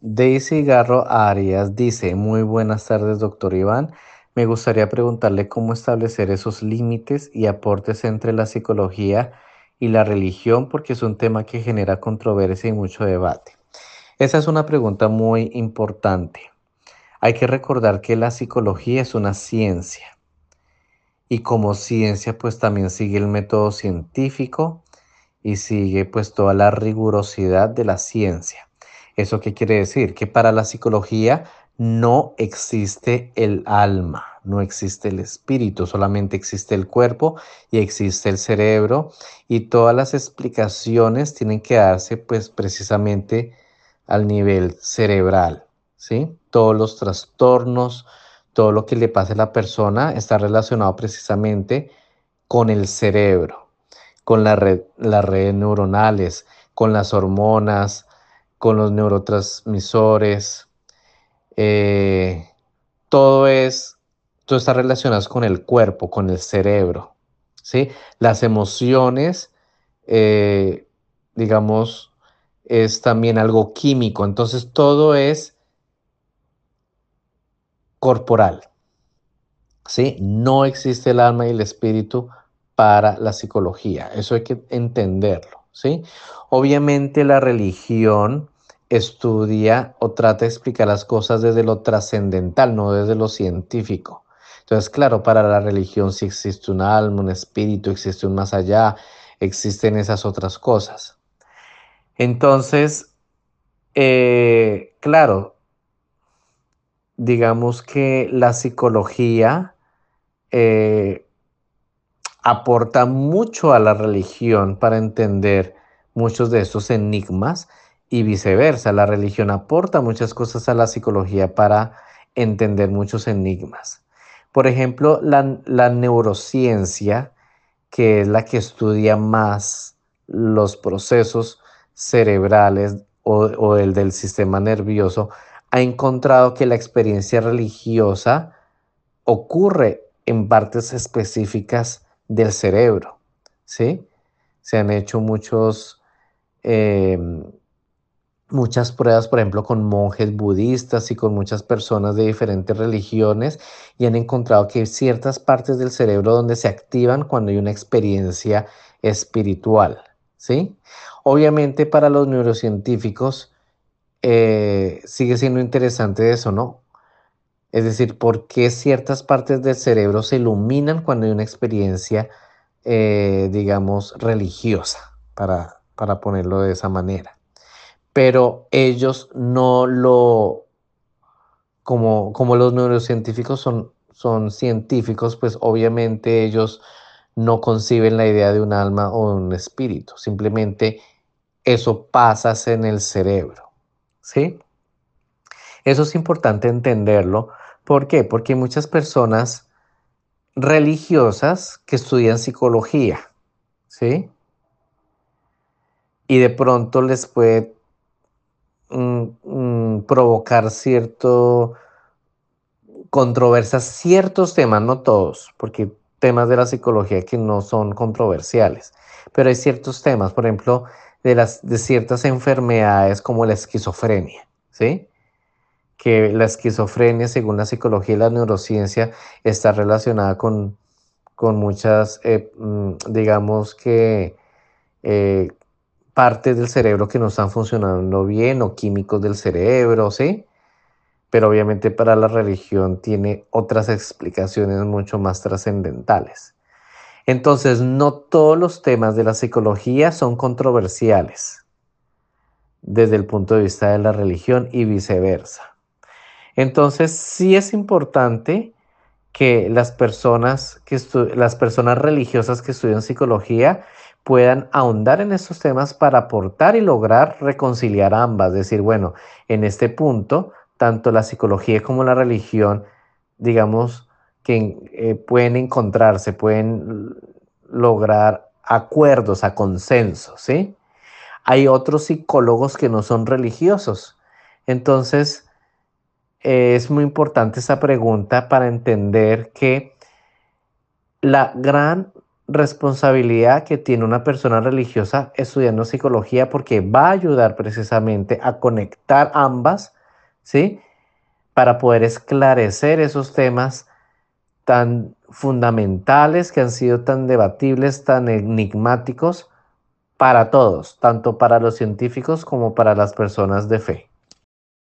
Daisy Garro Arias dice, muy buenas tardes, doctor Iván. Me gustaría preguntarle cómo establecer esos límites y aportes entre la psicología y la religión, porque es un tema que genera controversia y mucho debate. Esa es una pregunta muy importante. Hay que recordar que la psicología es una ciencia y como ciencia pues también sigue el método científico y sigue pues toda la rigurosidad de la ciencia. ¿Eso qué quiere decir? Que para la psicología no existe el alma, no existe el espíritu, solamente existe el cuerpo y existe el cerebro y todas las explicaciones tienen que darse pues precisamente al nivel cerebral, ¿sí? Todos los trastornos, todo lo que le pase a la persona está relacionado precisamente con el cerebro, con las redes neuronales, con las hormonas, con los neurotransmisores. Eh, todo es, todo está relacionado con el cuerpo, con el cerebro. ¿sí? Las emociones, eh, digamos, es también algo químico. Entonces todo es corporal. ¿sí? No existe el alma y el espíritu para la psicología. Eso hay que entenderlo. ¿sí? Obviamente la religión estudia o trata de explicar las cosas desde lo trascendental, no desde lo científico. Entonces, claro, para la religión sí existe un alma, un espíritu, existe un más allá, existen esas otras cosas. Entonces, eh, claro, digamos que la psicología eh, aporta mucho a la religión para entender muchos de estos enigmas y viceversa. La religión aporta muchas cosas a la psicología para entender muchos enigmas. Por ejemplo, la, neurociencia, que es la que estudia más los procesos cerebrales o, o el del sistema nervioso, ha encontrado que la experiencia religiosa ocurre en partes específicas del cerebro, ¿sí? Se han hecho muchos, em, muchas pruebas, por ejemplo, con monjes budistas y con muchas personas de diferentes religiones y han encontrado que hay ciertas partes del cerebro donde se activan cuando hay una experiencia espiritual, ¿sí? Obviamente para los neurocientíficos, eh, sigue siendo interesante eso, ¿no? Es decir, ¿por qué ciertas partes del cerebro se iluminan cuando hay una experiencia, eh, digamos, religiosa, para, para ponerlo de esa manera? Pero ellos no lo, como, como los neurocientíficos son, son científicos, pues obviamente ellos no conciben la idea de un alma o un espíritu, simplemente eso pasa en el cerebro. ¿sí? Eso es importante entenderlo. ¿Por qué? Porque hay muchas personas religiosas que estudian psicología, ¿sí? Y de pronto les puede provocar cierto controversias, ciertos temas, no todos, porque temas de la psicología que no son controversiales, pero hay ciertos temas, por ejemplo, de, las, de ciertas enfermedades como la esquizofrenia, ¿sí? Que la esquizofrenia, según la psicología y la neurociencia, está relacionada con, con muchas, eh, mm, digamos que, eh, partes del cerebro que no están funcionando bien o químicos del cerebro, ¿sí? Pero obviamente para la religión tiene otras explicaciones mucho más trascendentales. Entonces, no todos los temas de la psicología son controversiales desde el punto de vista de la religión y viceversa. Entonces, sí es importante que las personas, que las personas religiosas que estudian psicología puedan ahondar en estos temas para aportar y lograr reconciliar ambas. Decir, bueno, en este punto, tanto la psicología como la religión, digamos, que eh, pueden encontrarse, pueden lograr acuerdos, a consensos, ¿sí? Hay otros psicólogos que no son religiosos. Entonces, eh, es muy importante esa pregunta para entender que la gran responsabilidad que tiene una persona religiosa estudiando psicología porque va a ayudar precisamente a conectar ambas, ¿sí? Para poder esclarecer esos temas tan fundamentales que han sido tan debatibles, tan enigmáticos para todos, tanto para los científicos como para las personas de fe.